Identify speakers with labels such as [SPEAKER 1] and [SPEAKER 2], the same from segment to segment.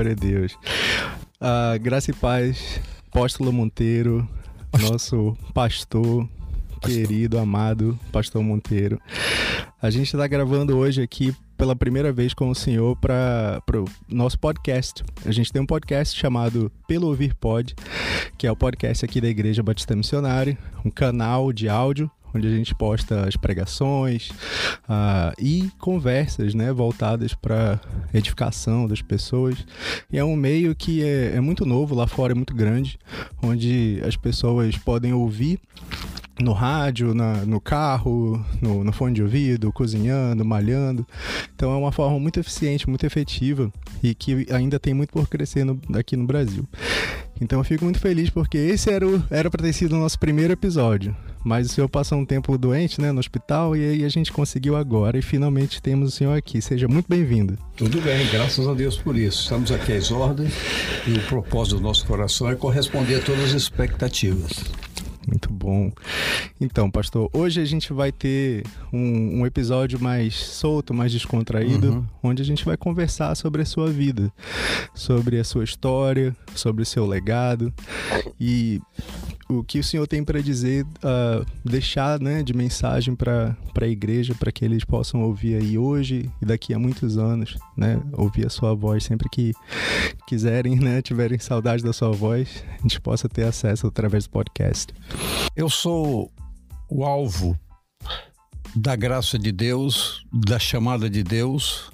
[SPEAKER 1] Glória a Deus. Uh, graça e paz, Apóstolo Monteiro, pastor. nosso pastor, pastor, querido, amado Pastor Monteiro. A gente está gravando hoje aqui pela primeira vez com o senhor para o nosso podcast. A gente tem um podcast chamado Pelo Ouvir Pod, que é o podcast aqui da Igreja Batista Missionária, um canal de áudio onde a gente posta as pregações uh, e conversas né, voltadas para edificação das pessoas. E é um meio que é, é muito novo, lá fora é muito grande, onde as pessoas podem ouvir no rádio, na, no carro, no, no, fone de ouvido, cozinhando, malhando. Então é uma forma muito eficiente, muito efetiva e que ainda tem muito por crescer no, aqui no Brasil. Então eu fico muito feliz porque esse era para era ter sido o nosso primeiro episódio. Mas o senhor passou um tempo doente, né, no hospital, e aí a gente conseguiu agora e finalmente temos o senhor aqui. Seja muito bem-vindo.
[SPEAKER 2] Tudo bem, graças a Deus por isso. Estamos aqui às ordens e o propósito do nosso coração é corresponder a todas as expectativas.
[SPEAKER 1] Muito bom. Então, pastor, hoje a gente vai ter um, um episódio mais solto, mais descontraído, uhum. onde a gente vai conversar sobre a sua vida, sobre a sua história, sobre o seu legado. E o que o senhor tem para dizer, uh, deixar né, de mensagem para a igreja, para que eles possam ouvir aí hoje e daqui a muitos anos, né, ouvir a sua voz sempre que quiserem, né, tiverem saudade da sua voz, a gente possa ter acesso através do podcast.
[SPEAKER 2] Eu sou o alvo da graça de Deus, da chamada de Deus,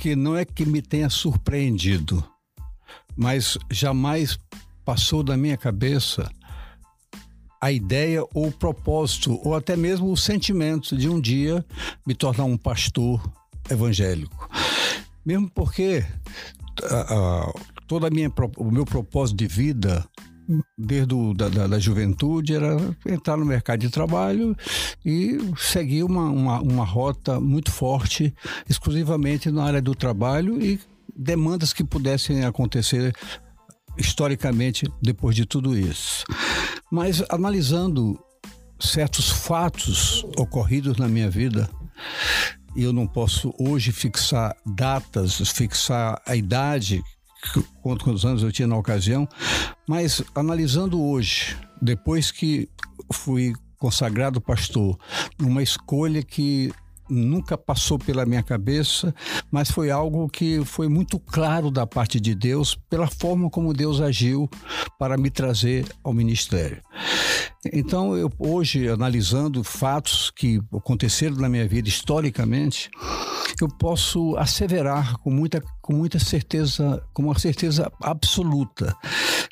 [SPEAKER 2] que não é que me tenha surpreendido, mas jamais passou da minha cabeça a ideia ou o propósito, ou até mesmo o sentimento de um dia me tornar um pastor evangélico. Mesmo porque toda minha, o meu propósito de vida desde o, da, da, da, juventude era entrar no mercado de trabalho e seguir uma, uma, uma rota muito forte exclusivamente na área do trabalho e demandas que pudessem acontecer historicamente depois de tudo isso. Mas analisando certos fatos ocorridos na minha vida, eu não posso hoje fixar datas, fixar a idade, quantos anos eu tinha na ocasião, mas analisando hoje, depois que fui consagrado pastor, numa escolha que nunca passou pela minha cabeça, mas foi algo que foi muito claro da parte de Deus pela forma como Deus agiu para me trazer ao ministério. Então, eu hoje analisando fatos que aconteceram na minha vida historicamente, eu posso asseverar com muita, com muita certeza, com uma certeza absoluta,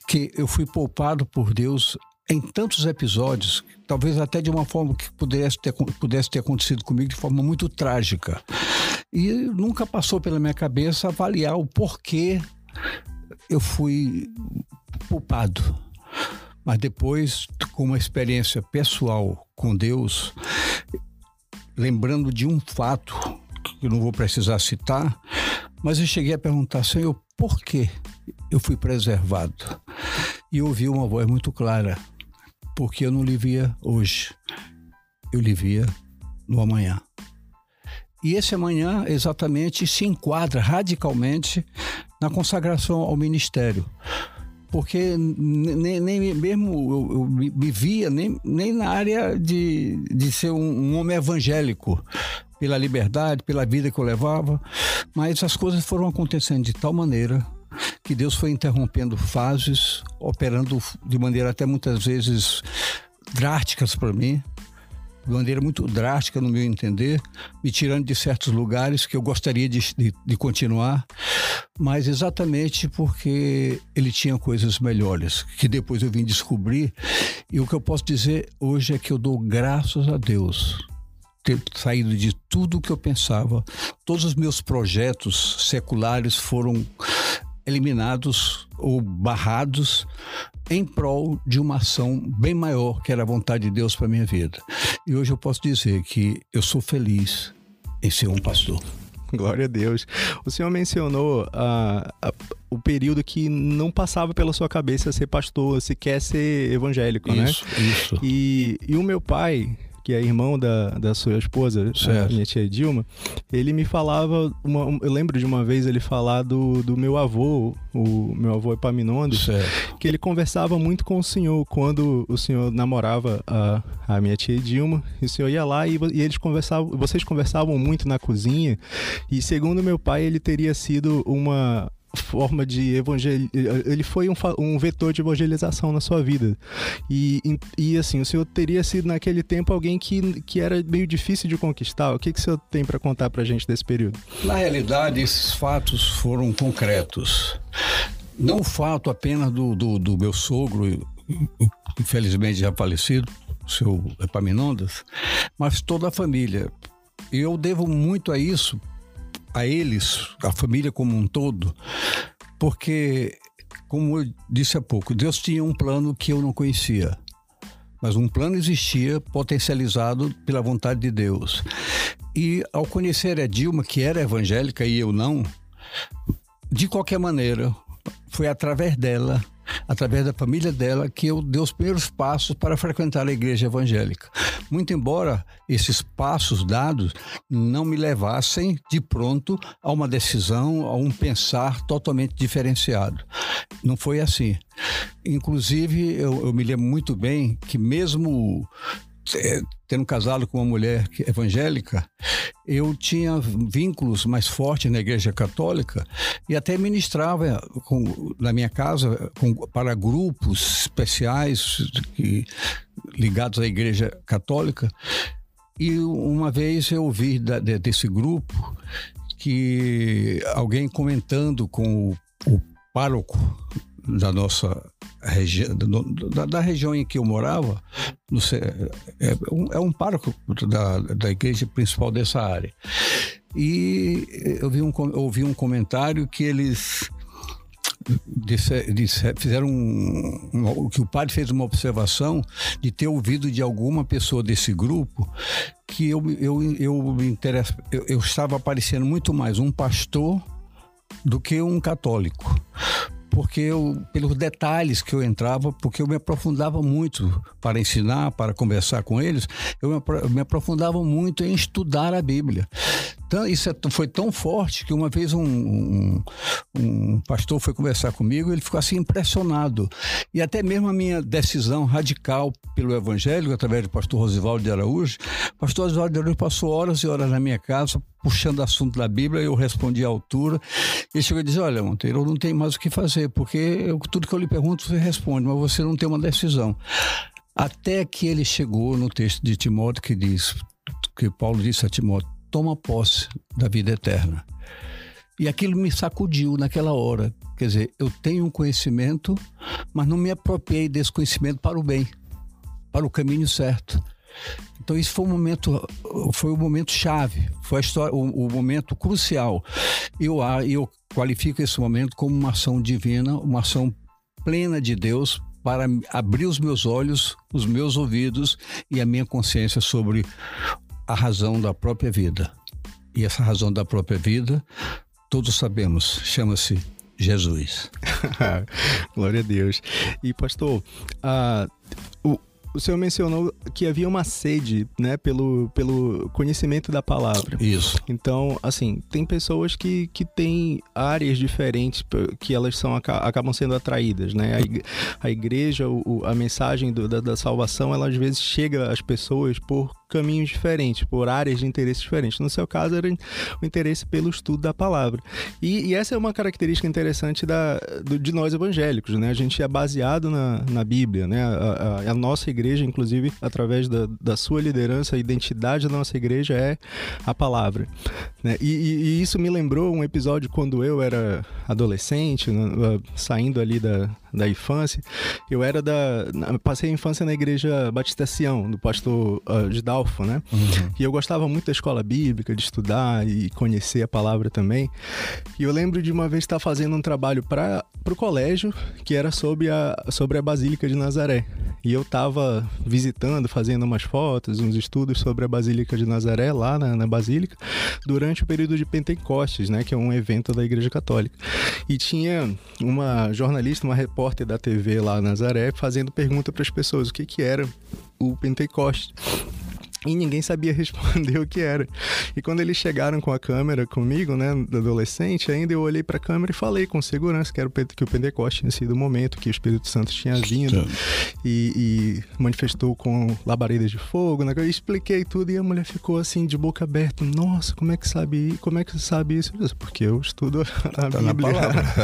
[SPEAKER 2] que eu fui poupado por Deus em tantos episódios, talvez até de uma forma que pudesse ter, pudesse ter acontecido comigo de forma muito trágica. E nunca passou pela minha cabeça avaliar o porquê eu fui poupado. Mas depois, com uma experiência pessoal com Deus, lembrando de um fato que eu não vou precisar citar, mas eu cheguei a perguntar, Senhor, por que eu fui preservado? E ouvi uma voz muito clara: porque eu não lhe via hoje, eu lhe via no amanhã. E esse amanhã exatamente se enquadra radicalmente na consagração ao ministério. Porque nem, nem mesmo eu, eu, me via nem, nem na área de, de ser um, um homem evangélico, pela liberdade, pela vida que eu levava, mas as coisas foram acontecendo de tal maneira que Deus foi interrompendo fases, operando de maneira até muitas vezes drásticas para mim, de maneira muito drástica no meu entender, me tirando de certos lugares que eu gostaria de, de, de, continuar, mas exatamente porque ele tinha coisas melhores, que depois eu vim descobrir. E o que eu posso dizer hoje é que eu dou graças a Deus ter saído de tudo o que eu pensava. Todos os meus projetos seculares foram eliminados ou barrados em prol de uma ação bem maior que era a vontade de Deus para minha vida. E hoje eu posso dizer que eu sou feliz em ser um pastor.
[SPEAKER 1] Glória a Deus. O senhor mencionou uh, uh, o período que não passava pela sua cabeça ser pastor, se quer ser evangélico,
[SPEAKER 2] isso,
[SPEAKER 1] né?
[SPEAKER 2] Isso,
[SPEAKER 1] E, e o meu pai, que é irmão da, da sua esposa, minha tia Dilma, ele me falava, uma, eu lembro de uma vez ele falar do, do meu avô, o meu avô Epaminondas, certo. que ele conversava muito com o senhor quando o senhor namorava a, a minha tia Dilma, e o senhor ia lá e, e eles conversavam, vocês conversavam muito na cozinha, e segundo meu pai, ele teria sido uma forma de evangelizar. Ele foi um, um vetor de evangelização na sua vida. E, e, assim, o senhor teria sido naquele tempo alguém que, que era meio difícil de conquistar. O que, que o senhor tem para contar para gente desse período?
[SPEAKER 2] Na realidade, esses fatos foram concretos. Não o fato apenas do, do, do meu sogro, infelizmente já falecido, o seu Epaminondas, mas toda a família. Eu devo muito a isso a eles, a família como um todo, porque, como eu disse há pouco, Deus tinha um plano que eu não conhecia. Mas um plano existia potencializado pela vontade de Deus. E ao conhecer a Dilma, que era evangélica e eu não, de qualquer maneira, foi através dela através da família dela, que eu dei os primeiros passos para frequentar a igreja evangélica. Muito embora esses passos dados não me levassem de pronto a uma decisão, a um pensar totalmente diferenciado. Não foi assim. Inclusive, eu, eu me lembro muito bem que mesmo tendo casado com uma mulher evangélica, eu tinha vínculos mais fortes na igreja católica e até ministrava com, na minha casa com, para grupos especiais que, ligados à igreja católica. E uma vez eu ouvi da, de, desse grupo que alguém comentando com o, o pároco da nossa região, da, da, região em que eu morava, é, um, é um pároco da, da igreja principal dessa área. E eu vi um, ouvi um comentário que eles Disse, disse, fizeram um, um, que o padre fez uma observação de ter ouvido de alguma pessoa desse grupo que eu, eu, eu, me interessa, eu, eu estava parecendo muito mais um pastor do que um católico porque eu, pelos detalhes que eu entrava, porque eu me aprofundava muito para ensinar, para conversar com eles, eu me aprofundava muito em estudar a Bíblia. Isso é, foi tão forte que uma vez um, um, um, pastor foi conversar comigo ele ficou assim impressionado. E até mesmo a minha decisão radical pelo Evangelho, através do pastor Rosivaldo de Araújo, pastor Rosivaldo de Araújo passou horas e horas na minha casa puxando assunto da Bíblia, eu respondi à altura. Ele chegou e disse: Olha, Monteiro, eu não tenho mais o que fazer, porque eu, tudo que eu lhe pergunto você responde, mas você não tem uma decisão. Até que ele chegou no texto de Timóteo que diz, que Paulo disse a Timóteo: toma posse da vida eterna. E aquilo me sacudiu naquela hora. Quer dizer, eu tenho um conhecimento, mas não me apropriei desse conhecimento para o bem, para o caminho certo. Então isso foi um momento, foi o um momento chave, foi a história, o, momento crucial. Eu eu qualifico esse momento como uma ação divina, uma ação plena de Deus para abrir os meus olhos, os meus ouvidos e a minha consciência sobre a razão da própria vida. E essa razão da própria vida, todos sabemos, chama-se Jesus.
[SPEAKER 1] Glória a Deus. E, pastor, uh, o, o senhor mencionou que havia uma sede, né, pelo, pelo conhecimento da palavra.
[SPEAKER 2] Isso.
[SPEAKER 1] Então, assim, tem pessoas que, que têm áreas diferentes que elas são acabam sendo atraídas, né? A igreja, a mensagem do, da, da salvação, ela às vezes chega às pessoas por caminhos diferentes, por áreas de interesse diferentes. No seu caso, era o interesse pelo estudo da palavra. E, e essa é uma característica interessante da, do, de nós evangélicos, né? A gente é baseado na, na Bíblia, né? A, a, a nossa igreja, inclusive, através da, da, sua liderança, a identidade da nossa igreja é a palavra. Né? E, e, e isso me lembrou um episódio quando eu era adolescente, né? saindo ali da, da infância. Eu era da. Passei a infância na igreja Batista Sião, do pastor uh, Né? Uhum. E eu gostava muito da escola bíblica, de estudar e conhecer a palavra também. E eu lembro de uma vez estar fazendo um trabalho para o colégio que era sobre a, sobre a Basílica de Nazaré. E eu estava visitando, fazendo umas fotos, uns estudos sobre a Basílica de Nazaré lá na, na Basílica, durante o período de Pentecostes, né? Que é um evento da Igreja Católica. E tinha uma jornalista, uma repórter da TV lá Nazaré fazendo pergunta para as pessoas o que que era o Pentecoste. E ninguém sabia responder o que era. E quando eles chegaram com a câmera comigo, né, do adolescente, ainda eu olhei para a câmera e falei com segurança que era o que o Pentecoste tinha sido o momento que o Espírito Santo tinha vindo e, e, manifestou com labaredas de fogo, né? Eu expliquei tudo e a mulher ficou assim de boca aberta. Nossa, como é que sabe? Como é que sabe isso? Porque eu estudo a tá Bíblia.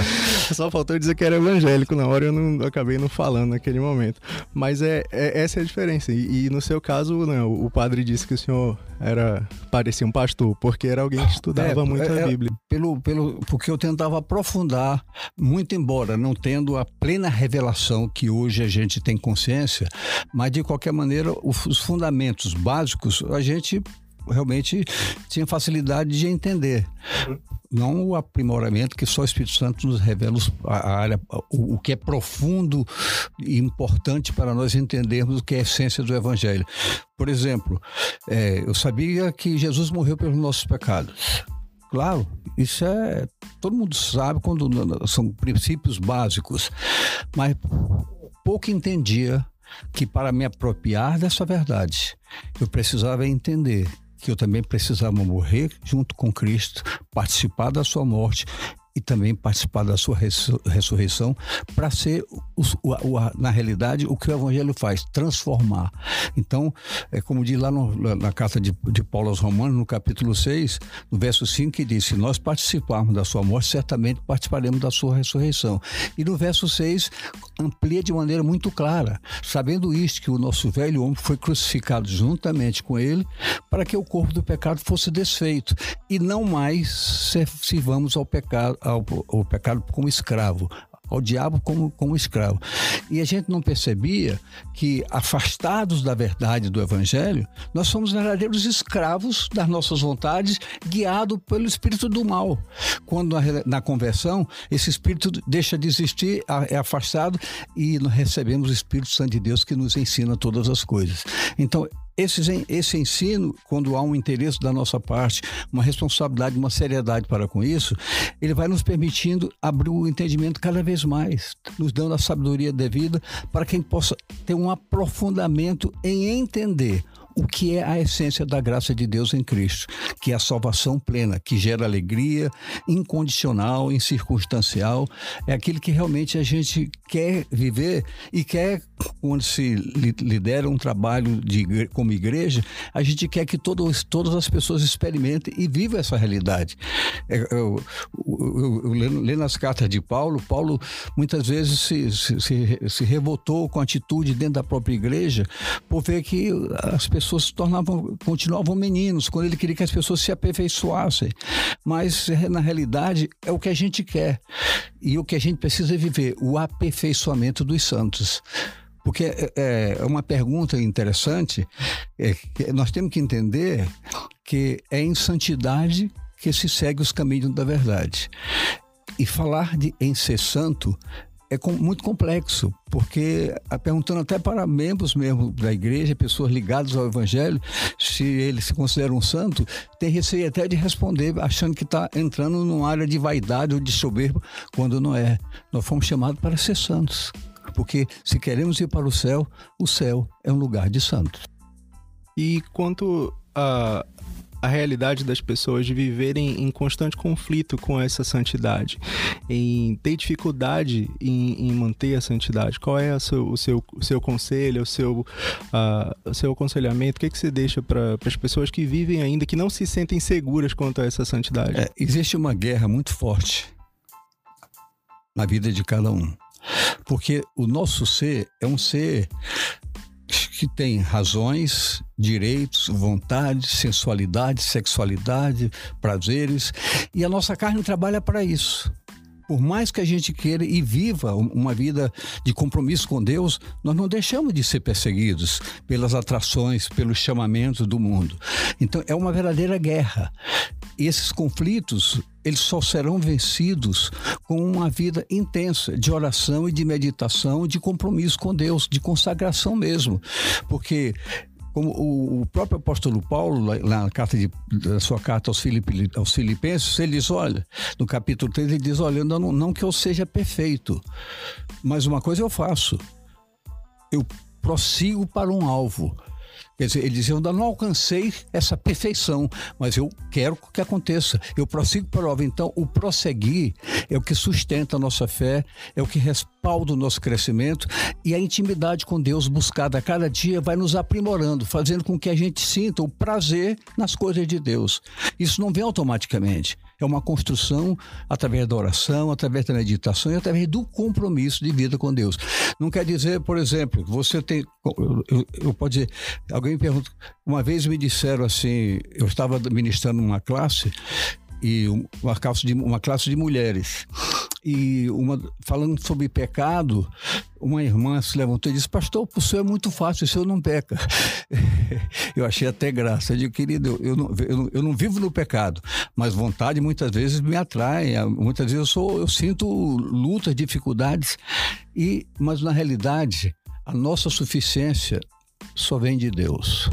[SPEAKER 1] Só faltou dizer que era evangélico na hora eu não eu acabei não falando naquele momento. Mas é, é essa é a diferença. E, e no seu caso, né, o, o padre disse que o senhor era parecia um pastor, porque era alguém que estudava é, muito a Bíblia.
[SPEAKER 2] Pelo, pelo, porque eu tentava aprofundar, muito embora não tendo a plena revelação que hoje a gente tem consciência, mas de qualquer maneira os fundamentos básicos a gente realmente tinha facilidade de entender. Não o aprimoramento que só o Espírito Santo nos revela a área, o, o que é profundo e importante para nós entendermos o que é a essência do Evangelho. Por exemplo, é, eu sabia que Jesus morreu pelos nossos pecados. Claro, isso é. Todo mundo sabe quando são princípios básicos, mas pouco entendia que para me apropriar dessa verdade, eu precisava entender que eu também precisava morrer junto com Cristo, participar da sua morte e também participar da sua ressurreição para ser, na realidade, o que o Evangelho faz, transformar. Então, é como diz lá no, na carta de, de Paulo aos Romanos, no capítulo 6, no verso 5, que diz: Se nós participarmos da sua morte, certamente participaremos da sua ressurreição. E no verso 6, amplia de maneira muito clara, sabendo isto, que o nosso velho homem foi crucificado juntamente com ele, para que o corpo do pecado fosse desfeito, e não mais sirvamos ao pecado ao, ao pecado como escravo, ao diabo como, como escravo. E a gente não percebia que, afastados da verdade do Evangelho, nós somos verdadeiros escravos das nossas vontades, guiados pelo espírito do mal. Quando na, na conversão, esse espírito deixa de existir, é afastado, e nós recebemos o Espírito Santo de Deus que nos ensina todas as coisas. Então, esse, esse ensino, quando há um interesse da nossa parte, uma responsabilidade, uma seriedade para com isso, ele vai nos permitindo abrir o entendimento cada vez mais, nos dando a sabedoria devida para que a gente possa ter um aprofundamento em entender o que é a essência da graça de Deus em Cristo, que é a salvação plena, que gera alegria incondicional, incircunstancial, é aquilo que realmente a gente quer viver e quer, quando se lidera um trabalho de, como igreja, a gente quer que todos, todas as pessoas experimentem e vivam essa realidade. É, eu, eu, eu, eu lendo as cartas de Paulo, Paulo muitas vezes se, se, se, se revoltou com a atitude dentro da própria igreja por ver que as pessoas pessoas se tornavam, continuavam meninos, quando ele queria que as pessoas se aperfeiçoassem. Mas, na realidade, é o que a gente quer. E o que a gente precisa é viver, o aperfeiçoamento dos santos. Porque é, é, é uma pergunta interessante, é, nós temos que entender que é em santidade que se segue os caminhos da verdade. E falar de em ser santo é com, muito complexo, porque perguntando até para membros mesmo da igreja, pessoas ligadas ao evangelho, se ele se considera um santo, tem receio até de responder achando que está entrando numa área de vaidade ou de soberba, quando não é. Nós fomos chamados para ser santos, porque se queremos ir para o céu, o céu é um lugar de santos.
[SPEAKER 1] E quanto a a realidade das pessoas de viverem em constante conflito com essa santidade, em ter dificuldade em, em manter a santidade. Qual é seu, o, seu, seu conselho, o seu, uh, seu aconselhamento? O que, é que você deixa para as pessoas que vivem ainda, que não se sentem seguras quanto a essa santidade?
[SPEAKER 2] É, existe uma guerra muito forte na vida de cada um. Porque o nosso ser é um ser que tem razões, direitos, vontades, sensualidade, sexualidade, prazeres, e a nossa carne trabalha para isso. Por mais que a gente queira e viva uma vida de compromisso com Deus, nós não deixamos de ser perseguidos pelas atrações, pelos chamamentos do mundo. Então é uma verdadeira guerra. E esses conflitos, eles só serão vencidos com uma vida intensa de oração e de meditação, de compromisso com Deus, de consagração mesmo. Porque como o, próprio apóstolo Paulo, na carta de, na sua carta aos, Filipe, aos Filipenses, ele diz: olha, no capítulo 3, ele diz: olha, não, não que eu seja perfeito, mas uma coisa eu faço, eu prossigo para um alvo Quer dizer, ele dizia, eu ainda não alcancei essa perfeição, mas eu quero que aconteça. Eu prossigo para a obra. Então, o prosseguir é o que sustenta a nossa fé, é o que respalda o nosso crescimento e a intimidade com Deus buscada a cada dia vai nos aprimorando, fazendo com que a gente sinta o prazer nas coisas de Deus. Isso não vem automaticamente. É uma construção através da oração, através da meditação e através do compromisso de vida com Deus. Não quer dizer, por exemplo, você tem. Eu, eu, eu pode dizer, alguém me pergunta. Uma vez me disseram assim, eu estava ministrando uma classe e uma classe de, uma classe de mulheres e uma, falando sobre pecado, uma irmã se levantou e disse: Pastor, o senhor é muito fácil, o senhor não peca. eu achei até graça. Eu digo, querido, eu não, eu não, eu não vivo no pecado, mas vontade muitas vezes me atrai. Muitas vezes eu, sou, eu sinto lutas, dificuldades, e, mas na realidade, a nossa suficiência só vem de Deus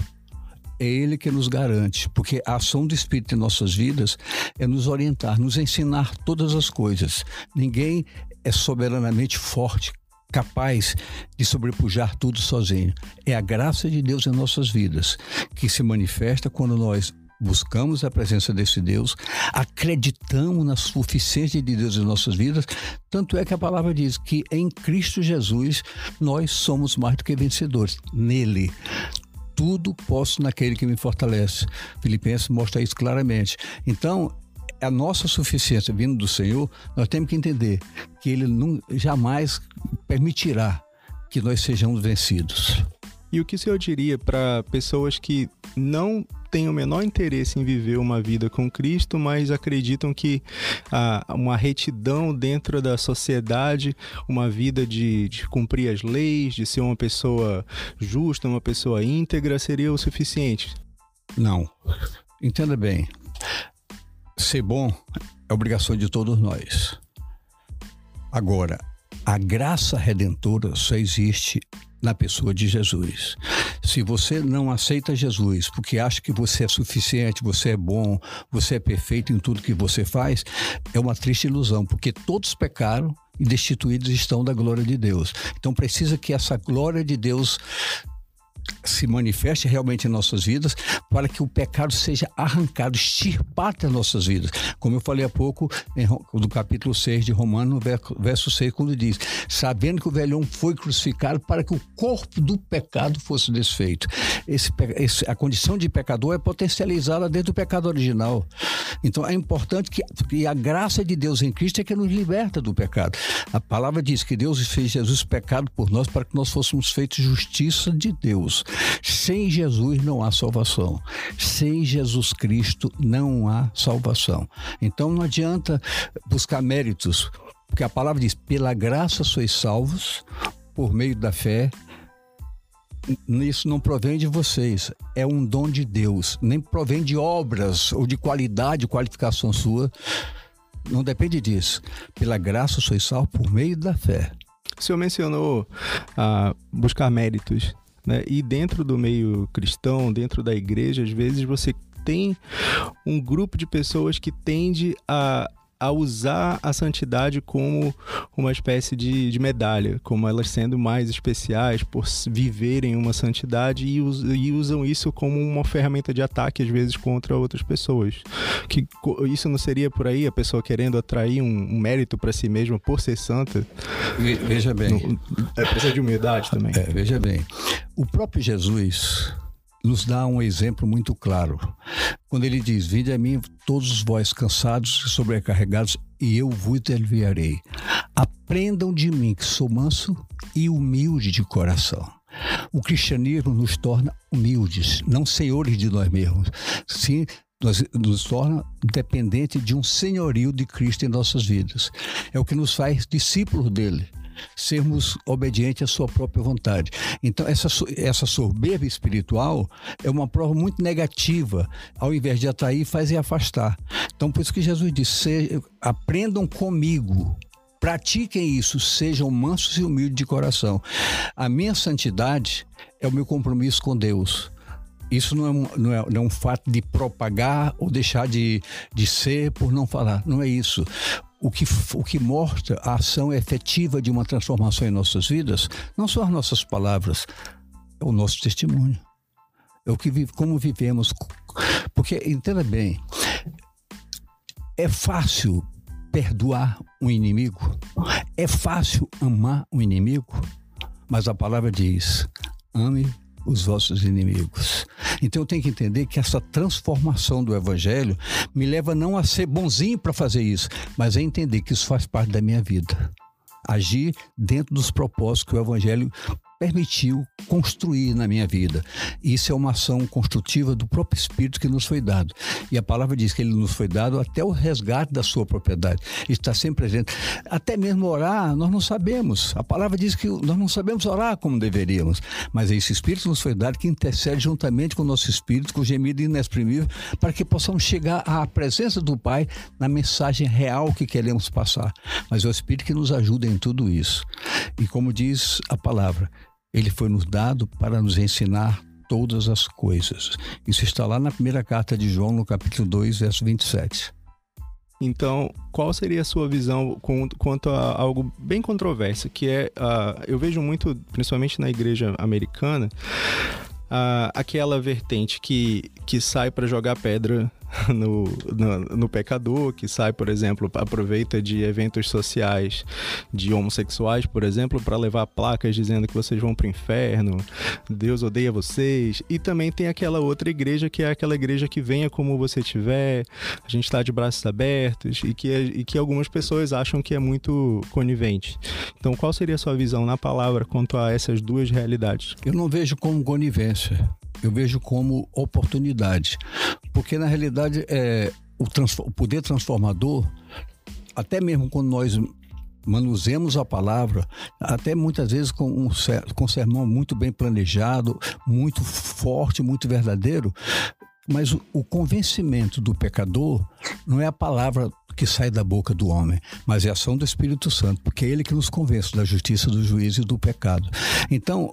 [SPEAKER 2] é Ele que nos garante, porque a ação do Espírito em nossas vidas é nos orientar, nos ensinar todas as coisas. Ninguém é soberanamente forte, capaz de sobrepujar tudo sozinho. É a graça de Deus em nossas vidas que se manifesta quando nós buscamos a presença desse Deus, acreditamos na suficiência de Deus em nossas vidas, tanto é que a palavra diz que em Cristo Jesus nós somos mais do que vencedores. Nele tudo posso naquele que me fortalece. Filipenses mostra isso claramente. Então, a nossa suficiência vindo do Senhor, nós temos que entender que Ele não, jamais permitirá que nós sejamos vencidos.
[SPEAKER 1] E o que o senhor diria para pessoas que não têm o menor interesse em viver uma vida com Cristo, mas acreditam que ah, uma retidão dentro da sociedade, uma vida de, de cumprir as leis, de ser uma pessoa justa, uma pessoa íntegra, seria o suficiente?
[SPEAKER 2] Não. Entenda bem. Ser bom é obrigação de todos nós. Agora, a graça redentora só existe na pessoa de Jesus. Se você não aceita Jesus porque acha que você é suficiente, você é bom, você é perfeito em tudo que você faz, é uma triste ilusão, porque todos pecaram e destituídos estão da glória de Deus. Então precisa que essa glória de Deus se manifeste realmente em nossas vidas, para que o pecado seja arrancado, extirpado das nossas vidas. Como eu falei há pouco, no capítulo 6 de Romanos, verso 6, quando diz: Sabendo que o velhão foi crucificado para que o corpo do pecado fosse desfeito. Esse, esse, a condição de pecador é potencializada dentro do pecado original. Então é importante que, que a graça de Deus em Cristo é que nos liberta do pecado. A palavra diz que Deus fez Jesus pecado por nós para que nós fôssemos feitos justiça de Deus. Deus. Sem Jesus não há salvação. Sem Jesus Cristo não há salvação. Então não adianta buscar méritos, porque a palavra diz: pela graça sois salvos por meio da fé. Isso não provém de vocês, é um dom de Deus, nem provém de obras ou de qualidade, qualificação sua. Não depende disso. Pela graça sois salvos por meio da fé.
[SPEAKER 1] O senhor mencionou ah, buscar méritos. Né? E dentro do meio cristão, dentro da igreja, às vezes você tem um grupo de pessoas que tende a a usar a santidade como uma espécie de, de, medalha, como elas sendo mais especiais por viverem uma santidade e, us, e, usam isso como uma ferramenta de ataque, às vezes, contra outras pessoas. Que isso não seria por aí a pessoa querendo atrair um, um mérito para si mesma por ser santa?
[SPEAKER 2] Veja bem.
[SPEAKER 1] É, precisa de humildade também.
[SPEAKER 2] É, veja bem. O próprio Jesus nos dá um exemplo muito claro. Quando ele diz: Vinde a mim, todos vós cansados e sobrecarregados, e eu vos aliviarei. Aprendam de mim, que sou manso e humilde de coração. O cristianismo nos torna humildes, não senhores de nós mesmos. Sim, nos, nos torna dependentes de um senhorio de Cristo em nossas vidas. É o que nos faz discípulos dele sermos obedientes à sua própria vontade. Então, essa, essa soberba espiritual é uma prova muito negativa. Ao invés de atrair, faz e afastar. Então, por isso que Jesus disse: aprendam comigo. Pratiquem isso, sejam mansos e humildes de coração. A minha santidade é o meu compromisso com Deus. Isso não é, um, não, é, não é um fato de propagar ou deixar de, de ser por não falar. Não é isso o que, o que mostra a ação efetiva de uma transformação em nossas vidas não são as nossas palavras, é o nosso testemunho. é o que como vivemos. Porque, entenda bem, é fácil perdoar um inimigo, é fácil amar um inimigo, mas a palavra diz: ame os vossos inimigos. Então eu tenho que entender que essa transformação do evangelho me leva não a ser bonzinho para fazer isso, mas a entender que isso faz parte da minha vida. Agir dentro dos propósitos que o evangelho permitiu construir na minha vida. Isso é uma ação construtiva do próprio Espírito que nos foi dado. E a palavra diz que ele nos foi dado até o resgate da sua propriedade. Está sempre presente. Até mesmo orar, nós não sabemos. A palavra diz que nós não sabemos orar como deveríamos. Mas esse Espírito nos foi dado que intercede juntamente com o nosso Espírito, com o gemido inexprimível, para que possamos chegar à presença do Pai na mensagem real que queremos passar. Mas é o Espírito que nos ajuda em tudo isso. E como diz a palavra, ele foi nos dado para nos ensinar todas as coisas. Isso está lá na primeira carta de João, no capítulo 2, verso 27.
[SPEAKER 1] Então, qual seria a sua visão quanto a algo bem controverso, que é, uh, eu vejo muito, principalmente na igreja americana, uh, aquela vertente que, que sai para jogar pedra no, no, no, pecador, que sai, por exemplo, aproveita de eventos sociais de homossexuais, por exemplo, para levar placas dizendo que vocês vão para o inferno, Deus odeia vocês. E também tem aquela outra igreja que é aquela igreja que venha como você tiver, a gente está de braços abertos e que, e que algumas pessoas acham que é muito conivente. Então, qual seria a sua visão na palavra quanto a essas duas realidades?
[SPEAKER 2] Eu não vejo como conivência eu vejo como oportunidade. Porque, na realidade, é, o, o poder transformador, até mesmo quando nós manuseamos a palavra, até muitas vezes com um, com um sermão muito bem planejado, muito forte, muito verdadeiro, mas o, o, convencimento do pecador não é a palavra que sai da boca do homem, mas é a ação do Espírito Santo, porque é ele que nos convence da justiça, do juízo e do pecado. Então,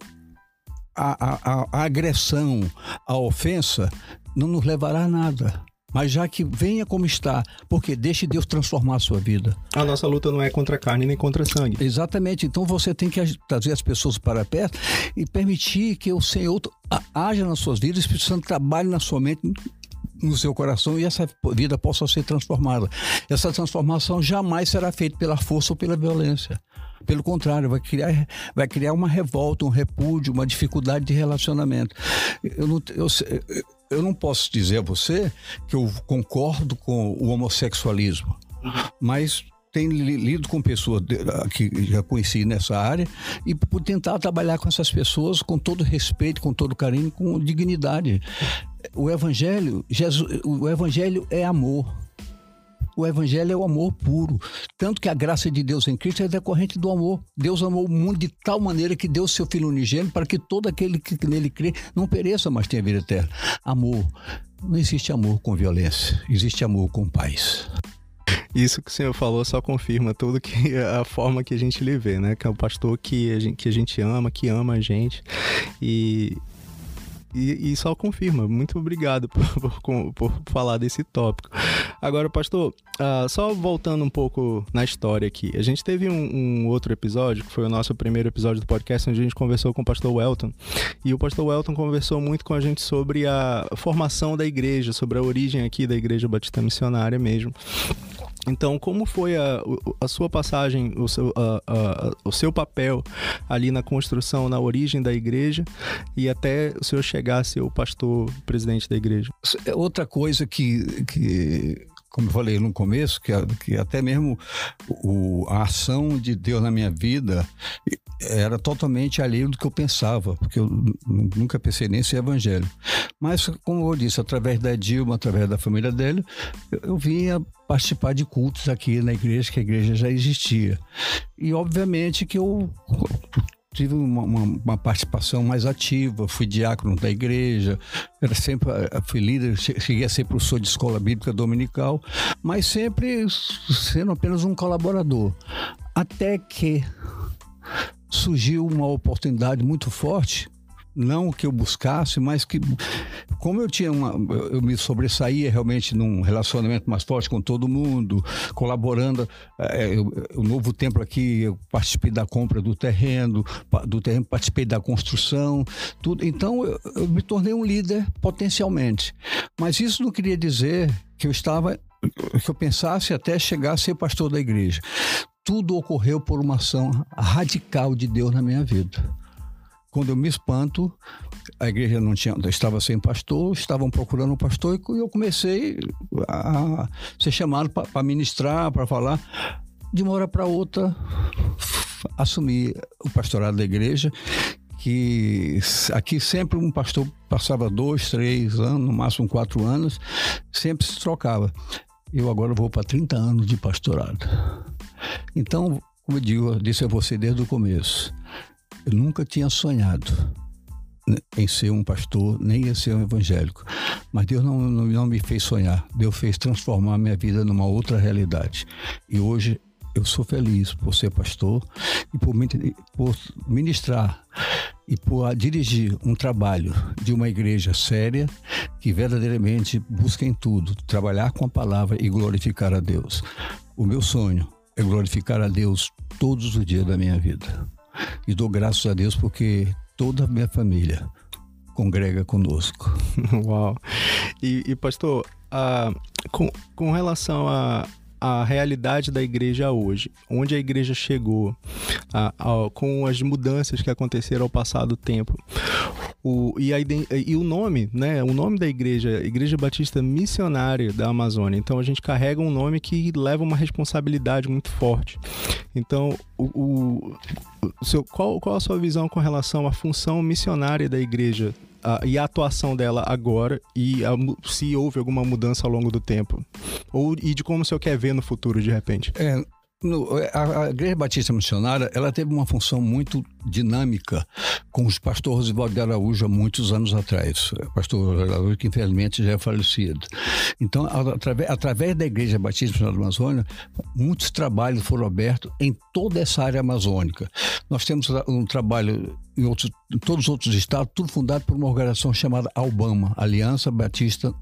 [SPEAKER 2] a, a, a agressão, a ofensa, não nos levará a nada. Mas já que venha como está, porque deixe Deus transformar a sua vida.
[SPEAKER 1] A nossa luta não é contra a carne nem contra sangue.
[SPEAKER 2] Exatamente. Então você tem que trazer as pessoas para perto e permitir que o Senhor haja nas suas vidas, o Espírito Santo trabalhe na sua mente, no seu coração e essa vida possa ser transformada. Essa transformação jamais será feita pela força ou pela violência. Pelo contrário, vai criar, vai criar uma revolta, um repúdio, uma dificuldade de relacionamento. Eu não, eu, eu não posso dizer a você que eu concordo com o homossexualismo, mas tenho lido com pessoas que já conheci nessa área e por tentar trabalhar com essas pessoas com todo respeito, com todo carinho, com dignidade. O evangelho, Jesus, o evangelho é amor. O evangelho é o amor puro. Tanto que a graça de Deus em Cristo é decorrente do amor. Deus amou o mundo de tal maneira que deu seu Filho unigênito para que todo aquele que nele crê não pereça, mas tenha vida eterna. Amor. Não existe amor com violência. Existe amor com paz.
[SPEAKER 1] Isso que o senhor falou só confirma tudo que a forma que a gente lhe vê, né? Que é o pastor que a gente, que a gente ama, que ama a gente. E, e, e, só confirma. Muito obrigado por, por, por, falar desse tópico. Agora, pastor, uh, só voltando um pouco na história aqui. A gente teve um, um, outro episódio, que foi o nosso primeiro episódio do podcast, onde a gente conversou com o pastor Welton. E o pastor Welton conversou muito com a gente sobre a formação da igreja, sobre a origem aqui da Igreja Batista Missionária mesmo. Então, como foi a, a sua passagem, o seu, a, a, o seu papel ali na construção, na origem da igreja e até o senhor chegar a ser o pastor presidente da igreja?
[SPEAKER 2] Outra coisa que, que como eu falei no começo, que, que até mesmo o, a ação de Deus na minha vida era totalmente alheio do que eu pensava, porque eu nunca pensei nem ser evangelho. Mas, como eu disse, através da Dilma, através da família dele, eu, eu vinha participar de cultos aqui na igreja, que a igreja já existia. E, obviamente, que eu tive uma, uma, uma, participação mais ativa, fui diácono da igreja, era sempre, eh, fui líder, cheguei a ser professor de escola bíblica dominical, mas sempre sendo apenas um colaborador. Até que surgiu uma oportunidade muito forte não que eu buscasse, mas que como eu tinha uma, eu me sobressaía realmente num relacionamento mais forte com todo mundo, colaborando, é, eu, o novo templo aqui, eu participei da compra do terreno, do terreno participei da construção, tudo. Então eu, eu me tornei um líder potencialmente, mas isso não queria dizer que eu estava que eu pensasse até chegar a ser pastor da igreja. Tudo ocorreu por uma ação radical de Deus na minha vida. Quando eu me espanto, a igreja não tinha, estava sem pastor, estavam procurando um pastor e eu comecei a ser chamado para ministrar, para falar. De uma hora para outra, assumi o pastorado da igreja que aqui sempre um pastor passava dois, três anos, no máximo quatro anos, sempre se trocava. Eu agora vou para 30 anos de pastorado. Então, como eu digo, disse a você desde o começo, eu nunca tinha sonhado em ser um pastor, nem em ser um evangélico. Mas Deus não, não, não me fez sonhar. Deus fez transformar minha vida numa outra realidade. E hoje eu sou feliz por ser pastor e por, por ministrar e por dirigir um trabalho de uma igreja séria que verdadeiramente busca em tudo trabalhar com a palavra e glorificar a Deus. O meu sonho é glorificar a Deus todos os dias da minha vida. E dou graças a Deus porque toda a minha família congrega conosco.
[SPEAKER 1] Uau! E, e pastor, com, com relação a, a realidade da igreja hoje, onde a igreja chegou, a, a, com as mudanças que aconteceram ao passar do tempo. O, e, a, e o nome, né? O nome da igreja, Igreja Batista Missionária da Amazônia. Então a gente carrega um nome que leva uma responsabilidade muito forte. Então, o, o, seu, qual, qual a sua visão com relação à função missionária da igreja uh, e a atuação dela agora e a, se houve alguma mudança ao longo do tempo? Ou e de como o senhor quer ver no futuro, de repente?
[SPEAKER 2] É, a, a, Igreja Batista Missionária ela teve uma função muito dinâmica com os pastores Rosivaldo de Araújo há muitos anos atrás. Pastor Araújo, que infelizmente já é falecido. Então, através, através da Igreja Batista Missionária da Amazônia, muitos trabalhos foram abertos em toda essa área amazônica. Nós temos um trabalho em, outros, em todos os outros estados, tudo fundado por uma organização chamada Albama, Aliança Batista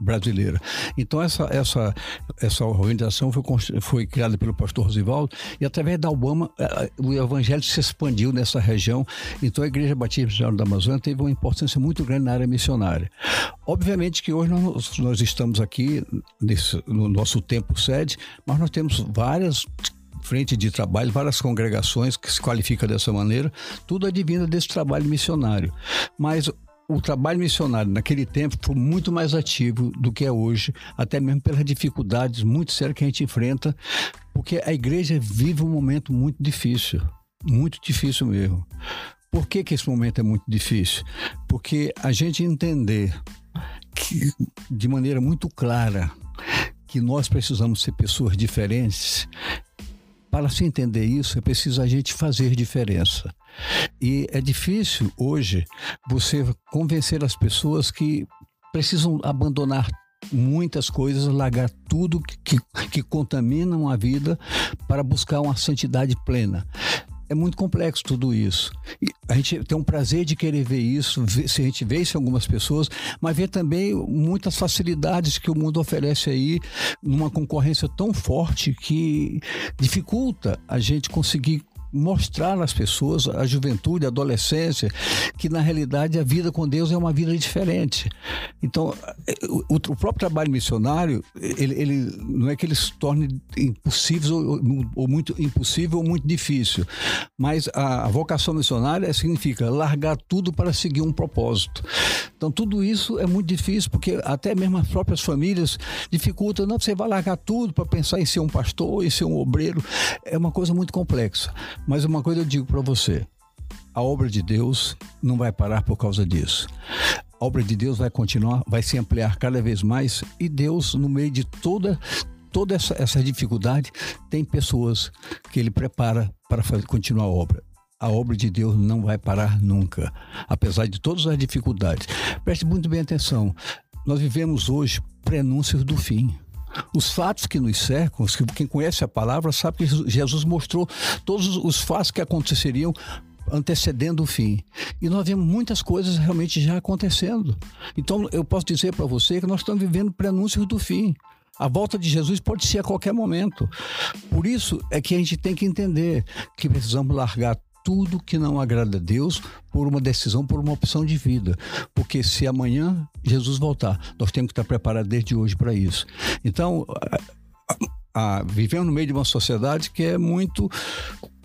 [SPEAKER 2] brasileira. Então essa essa essa organização foi foi criada pelo pastor Rosivaldo e através da Obama o evangelho se expandiu nessa região. Então a Igreja Batista da Amazônia teve uma importância muito grande na área missionária. Obviamente que hoje nós, nós estamos aqui nesse, no nosso tempo sede, mas nós temos várias frente de trabalho, várias congregações que se qualificam dessa maneira, tudo advindo desse trabalho missionário. Mas o trabalho missionário naquele tempo foi muito mais ativo do que é hoje, até mesmo pelas dificuldades muito sérias que a gente enfrenta, porque a igreja vive um momento muito difícil, muito difícil mesmo. Por que, que esse momento é muito difícil? Porque a gente entender que, de maneira muito clara que nós precisamos ser pessoas diferentes, para se entender isso, é preciso a gente fazer diferença. E é difícil hoje você convencer as pessoas que precisam abandonar muitas coisas, largar tudo que, que, que contaminam a vida para buscar uma santidade plena é muito complexo tudo isso. E a gente tem um prazer de querer ver isso, ver, se a gente vê isso em algumas pessoas, mas ver também muitas facilidades que o mundo oferece aí, numa concorrência tão forte que dificulta a gente conseguir mostrar às pessoas, a juventude, a adolescência, que na realidade a vida com Deus é uma vida diferente. Então, o, o próprio trabalho missionário, ele, ele, não é que ele se torne impossível ou, ou muito impossível ou muito difícil, mas a, a vocação missionária significa largar tudo para seguir um propósito. Então, tudo isso é muito difícil, porque até mesmo as próprias famílias dificultam. Não, você vai largar tudo para pensar em ser um pastor, em ser um obreiro. É uma coisa muito complexa. Mas uma coisa eu digo para você: a obra de Deus não vai parar por causa disso. A obra de Deus vai continuar, vai se ampliar cada vez mais e Deus, no meio de toda toda essa, essa dificuldade, tem pessoas que Ele prepara para fazer, continuar a obra. A obra de Deus não vai parar nunca, apesar de todas as dificuldades. Preste muito bem atenção. Nós vivemos hoje prenúncios do fim. Os fatos que nos cercam, quem conhece a palavra sabe que Jesus mostrou todos os fatos que aconteceriam antecedendo o fim. E nós vemos muitas coisas realmente já acontecendo. Então, eu posso dizer para você que nós estamos vivendo prenúncios do fim. A volta de Jesus pode ser a qualquer momento. Por isso é que a gente tem que entender que precisamos largar tudo que não agrada a Deus por uma decisão, por uma opção de vida. Porque se amanhã Jesus voltar, nós temos que estar preparados desde hoje para isso. Então, vivemos no meio de uma sociedade que é muito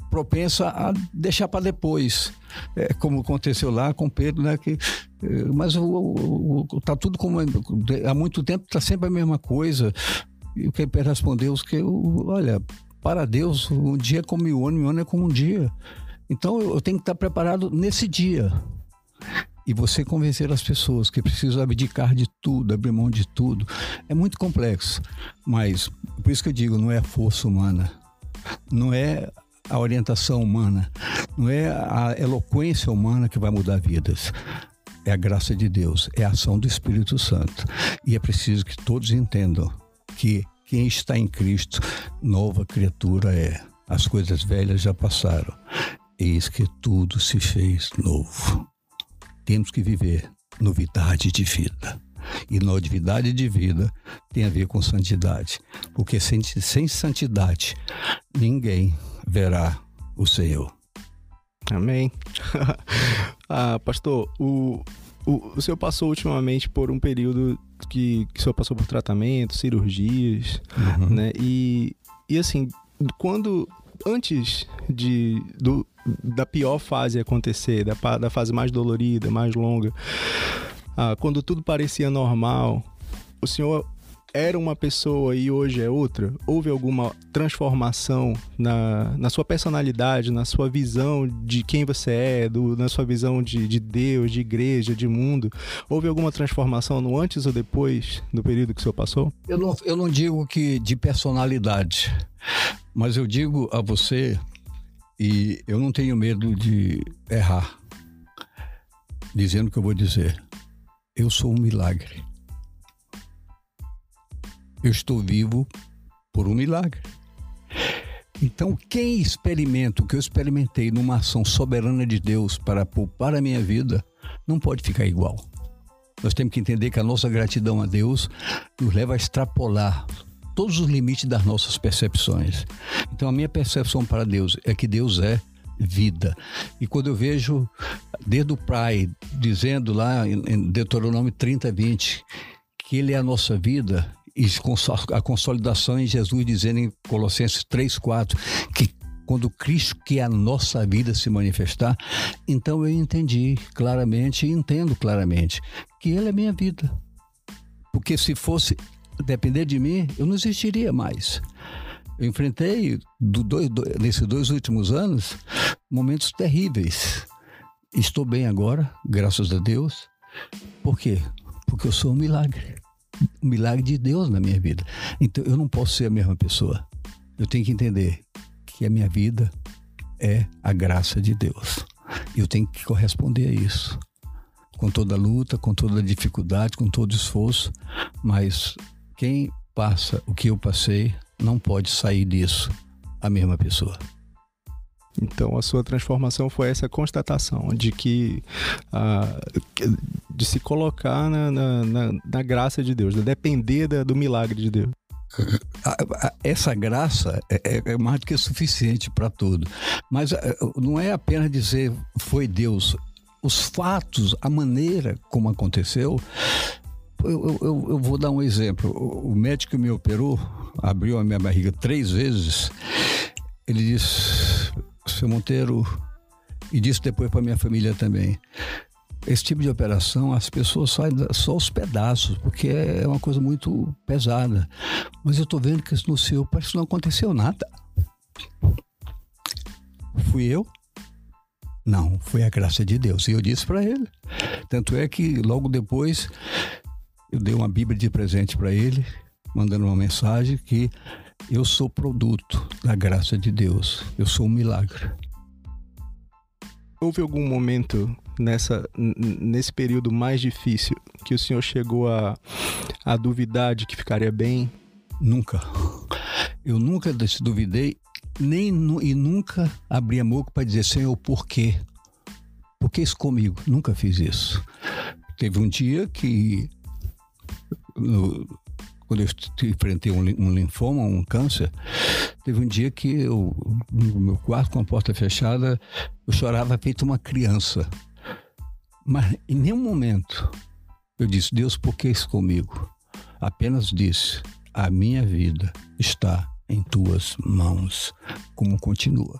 [SPEAKER 2] propensa a deixar para depois, é, como aconteceu lá com Pedro, né? Que, é, mas o, o, o, tá tudo como há muito tempo está sempre a mesma coisa. E o que Pedro respondeu que olha, para Deus um dia é como mil anos, mil anos é como um dia. Então eu tenho que estar preparado nesse dia. E você convencer as pessoas que precisam abdicar de tudo, abrir mão de tudo, é muito complexo. Mas por isso que eu digo, não é a força humana, não é a orientação humana, não é a eloquência humana que vai mudar vidas. É a graça de Deus, é a ação do Espírito Santo. E é preciso que todos entendam que quem está em Cristo, nova criatura é. As coisas velhas já passaram eis que tudo se fez novo. Temos que viver novidade de vida. E novidade de vida tem a ver com santidade. Porque sem, sem santidade, ninguém verá o Senhor.
[SPEAKER 1] Amém. ah, pastor, o, o, o senhor passou ultimamente por um período que, que o senhor passou por tratamento, cirurgias, uhum. né? E, e assim, quando antes de, do, da pior fase acontecer, da, da fase mais dolorida, mais longa, ah, quando tudo parecia normal, o senhor era uma pessoa e hoje é outra? Houve alguma transformação na, na sua personalidade, na sua visão de quem você é, do, na sua visão de, de Deus, de igreja, de mundo? Houve alguma transformação no antes ou depois do período que o senhor passou?
[SPEAKER 2] Eu não, eu não digo que de personalidade, mas eu digo a você, e eu não tenho medo de errar, dizendo o que eu vou dizer. Eu sou um milagre. Eu estou vivo por um milagre. Então, quem experimenta o que eu experimentei numa ação soberana de Deus para poupar a minha vida, não pode ficar igual. Nós temos que entender que a nossa gratidão a Deus nos leva a extrapolar todos os limites das nossas percepções. Então, a minha percepção para Deus é que Deus é vida. E quando eu vejo, desde o Pai, dizendo lá em Deuteronômio 30, 20, que Ele é a nossa vida, e a consolidação em Jesus dizendo em Colossenses 3, 4 que quando Cristo, que é a nossa vida, se manifestar, então eu entendi claramente e entendo claramente que Ele é minha vida. Porque se fosse depender de mim, eu não existiria mais. Eu enfrentei, do do, nesses dois últimos anos, momentos terríveis. Estou bem agora, graças a Deus. Por quê? Porque eu sou um milagre um milagre de Deus na minha vida. Então eu não posso ser a mesma pessoa. Eu tenho que entender que a minha vida é a graça de Deus. E eu tenho que corresponder a isso. Com toda a luta, com toda a dificuldade, com todo o esforço. Mas quem passa o que eu passei não pode sair disso a mesma pessoa.
[SPEAKER 1] Então a sua transformação foi essa constatação de que uh, de se colocar na, na, na, na, graça de Deus, de depender da, do milagre de Deus.
[SPEAKER 2] Essa graça é, é, é mais do que suficiente para tudo. Mas é, não é apenas dizer foi Deus. Os fatos, a maneira como aconteceu. Eu, eu, eu vou dar um exemplo. O médico que me operou abriu a minha barriga três vezes. Ele disse: seu Monteiro, e disse depois para minha família também. Esse tipo de operação, as pessoas saem só os pedaços, porque é uma coisa muito pesada. Mas eu estou vendo que no seu parece não aconteceu nada. Fui eu? Não, foi a graça de Deus. E eu disse para ele. Tanto é que logo depois eu dei uma Bíblia de presente para ele, mandando uma mensagem que eu sou produto da graça de Deus. Eu sou um milagre.
[SPEAKER 1] Houve algum momento nessa nesse período mais difícil que o senhor chegou a, a duvidar de que ficaria bem?
[SPEAKER 2] Nunca. Eu nunca duvidei nem e nunca abri a boca para dizer Senhor, por quê? por que isso comigo? Nunca fiz isso. Teve um dia que, quando eu enfrentei um, um, linfoma, um câncer, teve um dia que eu, no meu quarto com a porta fechada, eu chorava feito uma criança. Mas em nenhum momento eu disse, Deus, por que isso comigo? Apenas disse, a minha vida está em tuas mãos. Como continua.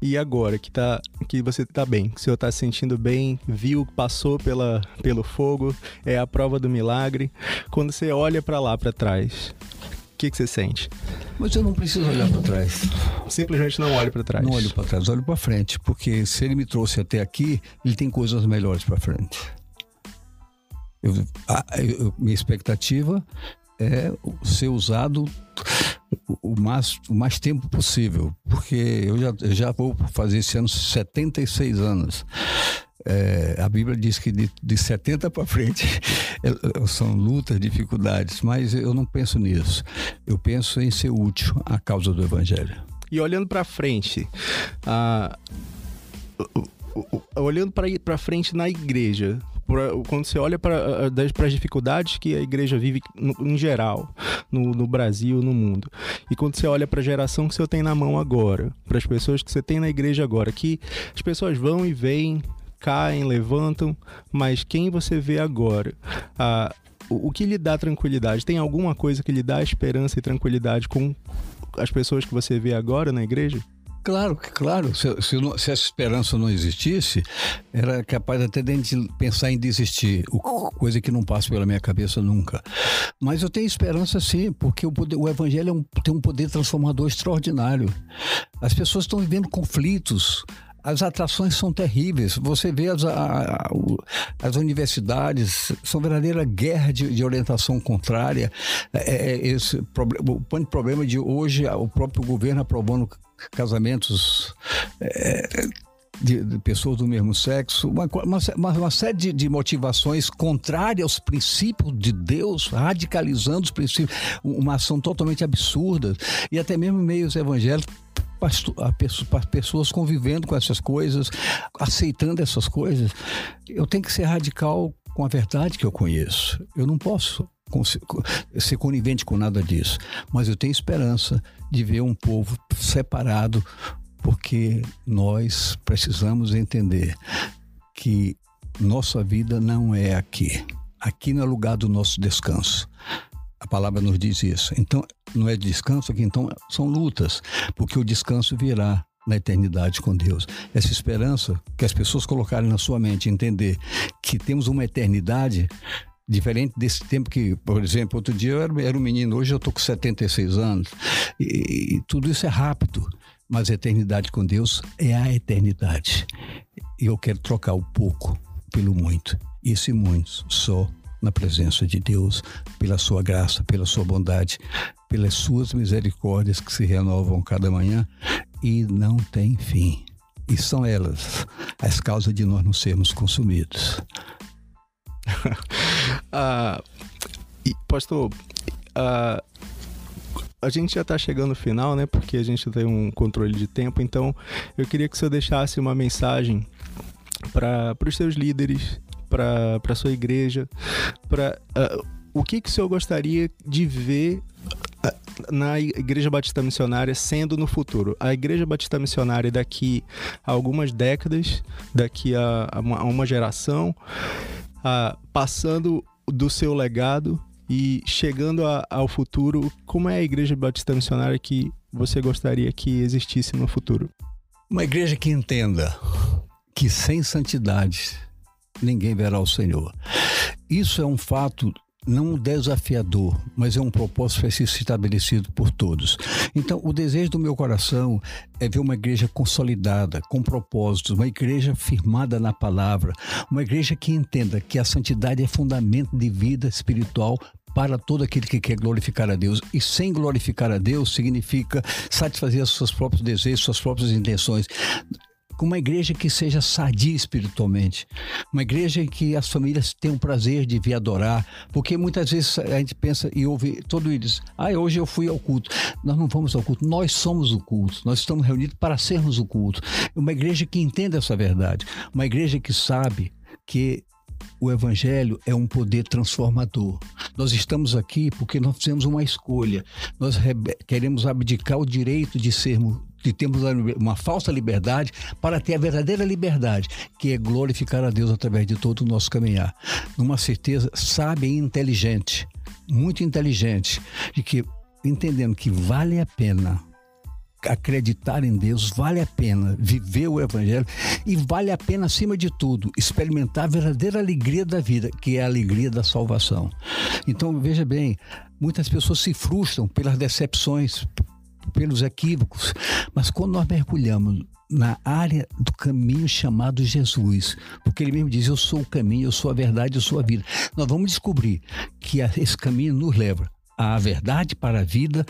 [SPEAKER 1] E agora que, tá, que você está bem, que o senhor está se sentindo bem, viu, passou pela, pelo fogo, é a prova do milagre. Quando você olha para lá, para trás, o que, que você sente?
[SPEAKER 2] Mas eu não preciso olhar para trás.
[SPEAKER 1] Simplesmente não olho para trás.
[SPEAKER 2] Não olho para trás, olho para frente, porque se ele me trouxe até aqui, ele tem coisas melhores para frente. Eu, a, eu, minha expectativa é ser usado o mais, o mais tempo possível, porque eu já, eu já vou fazer esse ano 76 anos. É, a Bíblia diz que de, de 70 para frente é, são lutas, dificuldades, mas eu não penso nisso. Eu penso em ser útil à causa do Evangelho.
[SPEAKER 1] E olhando para frente, uh, olhando para frente na igreja, quando você olha para as dificuldades que a igreja vive no, em geral, no, no, Brasil, no mundo, e quando você olha para a geração que você tem na mão agora, para as pessoas que você tem na igreja agora, que as pessoas vão e vêm, caem, levantam, mas quem você vê agora? Ah, o, o que lhe dá tranquilidade? Tem alguma coisa que lhe dá esperança e tranquilidade com as pessoas que você vê agora na igreja?
[SPEAKER 2] Claro, claro. Se, se, se, essa esperança não existisse, era capaz até de pensar em desistir, coisa que não passa pela minha cabeça nunca. Mas eu tenho esperança sim, porque o, poder, o Evangelho é um, tem um poder transformador extraordinário. As pessoas estão vivendo conflitos, as atrações são terríveis. Você vê as, a, as universidades, são verdadeira guerra de, de orientação contrária. É, é esse, o problema de hoje, o próprio governo aprovando casamentos é, de, de, pessoas do mesmo sexo, uma, uma, uma série de, de, motivações contrárias aos princípios de Deus, radicalizando os princípios, uma ação totalmente absurda, e até mesmo meios evangélicos pessoas convivendo com essas coisas, aceitando essas coisas. Eu tenho que ser radical com a verdade que eu conheço. Eu não posso ser conivente com nada disso. Mas eu tenho esperança de ver um povo separado, porque nós precisamos entender que nossa vida não é aqui. Aqui não é lugar do nosso descanso. A palavra nos diz isso. Então, não é descanso aqui, então são lutas, porque o descanso virá na eternidade com Deus. Essa esperança que as pessoas colocarem na sua mente, entender que temos uma eternidade, Diferente desse tempo que, por exemplo, outro dia eu era, era um menino, hoje eu estou com 76 anos. E, e tudo isso é rápido, mas a eternidade com Deus é a eternidade. E eu quero trocar o pouco pelo muito. E esse muito só na presença de Deus, pela sua graça, pela sua bondade, pelas suas misericórdias que se renovam cada manhã e não tem fim. E são elas as causas de nós não sermos consumidos.
[SPEAKER 1] Uh, pastor, uh, a gente já está chegando no final, né? Porque a gente tem um controle de tempo. Então, eu queria que o senhor deixasse uma mensagem para os seus líderes, para a sua igreja, para uh, o que, que o senhor gostaria de ver na Igreja Batista Missionária sendo no futuro. A Igreja Batista Missionária daqui a algumas décadas, daqui a uma, geração, passando do seu legado e chegando a, ao futuro, como é a Igreja Batista Missionária que você gostaria que existisse no futuro?
[SPEAKER 2] Uma igreja que entenda que sem santidade ninguém verá o Senhor. Isso é um fato não desafiador, mas é um propósito que vai ser estabelecido por todos. Então, o desejo do meu coração é ver uma igreja consolidada, com propósitos, uma igreja firmada na palavra, uma igreja que entenda que a santidade é fundamento de vida espiritual para todo aquele que quer glorificar a Deus. E sem glorificar a Deus significa satisfazer os seus próprios desejos, suas próprias intenções com uma igreja que seja sadia espiritualmente, uma igreja em que as famílias tenham prazer de vir adorar, porque muitas vezes a gente pensa e ouve todo diz, ah, hoje eu fui ao culto. Nós não vamos ao culto, nós somos o culto, nós estamos reunidos para sermos o culto. Uma igreja que entenda essa verdade, uma igreja que sabe que o Evangelho é um poder transformador. Nós estamos aqui porque nós fizemos uma escolha. Nós queremos abdicar o direito de sermos de termos uma falsa liberdade para ter a verdadeira liberdade, que é glorificar a Deus através de todo o nosso caminhar. Numa certeza sábia e inteligente, muito inteligente, de que entendendo que vale a pena acreditar em Deus, vale a pena viver o Evangelho e vale a pena, acima de tudo, experimentar a verdadeira alegria da vida, que é a alegria da salvação. Então, veja bem, muitas pessoas se frustram pelas decepções, pelos equívocos, mas quando nós mergulhamos na área do caminho chamado Jesus, porque ele mesmo diz: Eu sou o caminho, eu sou a verdade, eu sou a vida. Nós vamos descobrir que esse caminho nos leva a verdade para a vida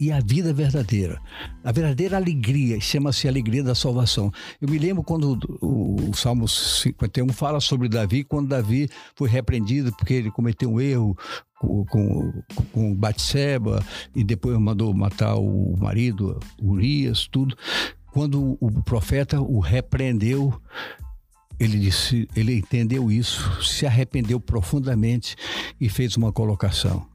[SPEAKER 2] e a vida verdadeira. A verdadeira alegria chama-se alegria da salvação. Eu me lembro quando o, o Salmo 51 fala sobre Davi, quando Davi foi repreendido porque ele cometeu um erro com, com, com Batseba e depois mandou matar o marido, Urias, tudo. Quando o profeta o repreendeu, ele disse, ele entendeu isso, se arrependeu profundamente e fez uma colocação.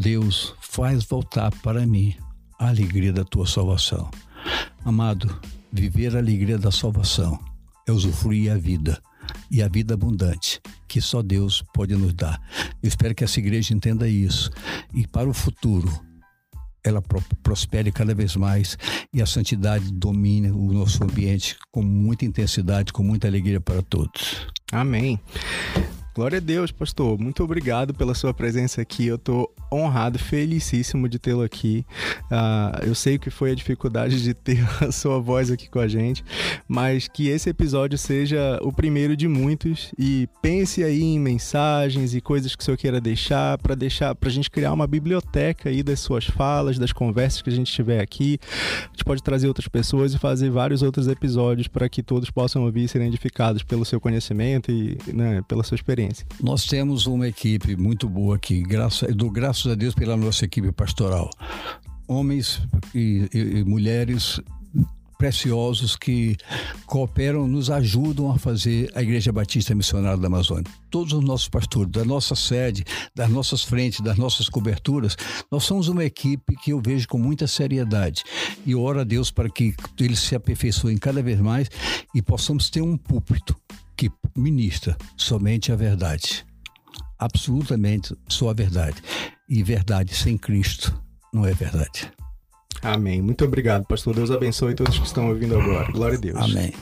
[SPEAKER 2] Deus, faz voltar para mim a alegria da tua salvação. Amado, viver a alegria da salvação é usufruir a vida e a vida abundante que só Deus pode nos dar. Eu espero que essa igreja entenda isso e para o futuro ela prospere cada vez mais e a santidade domine o nosso ambiente com muita intensidade, com muita alegria para todos.
[SPEAKER 1] Amém. Glória a Deus, pastor. Muito obrigado pela sua presença aqui. Eu estou honrado, felicíssimo de tê-lo aqui. Uh, eu sei que foi a dificuldade de ter a sua voz aqui com a gente, mas que esse episódio seja o primeiro de muitos e pense aí em mensagens e coisas que o senhor queira deixar para deixar para a gente criar uma biblioteca aí das suas falas, das conversas que a gente tiver aqui. A gente pode trazer outras pessoas e fazer vários outros episódios para que todos possam ouvir e serem edificados pelo seu conhecimento e né, pela sua experiência.
[SPEAKER 2] Nós temos uma equipe muito boa aqui, graças graças a Deus pela nossa equipe pastoral. Homens e, e, e mulheres preciosos que cooperam, nos ajudam a fazer a Igreja Batista Missionária da Amazônia. Todos os nossos pastores, da nossa sede, das nossas frentes, das nossas coberturas, nós somos uma equipe que eu vejo com muita seriedade e oro a Deus para que eles se aperfeiçoem cada vez mais e possamos ter um púlpito que ministra somente a verdade absolutamente só a verdade. E verdade sem Cristo não é verdade.
[SPEAKER 1] Amém. Muito obrigado, pastor. Deus abençoe todos que estão ouvindo agora. Glória a Deus.
[SPEAKER 2] Amém.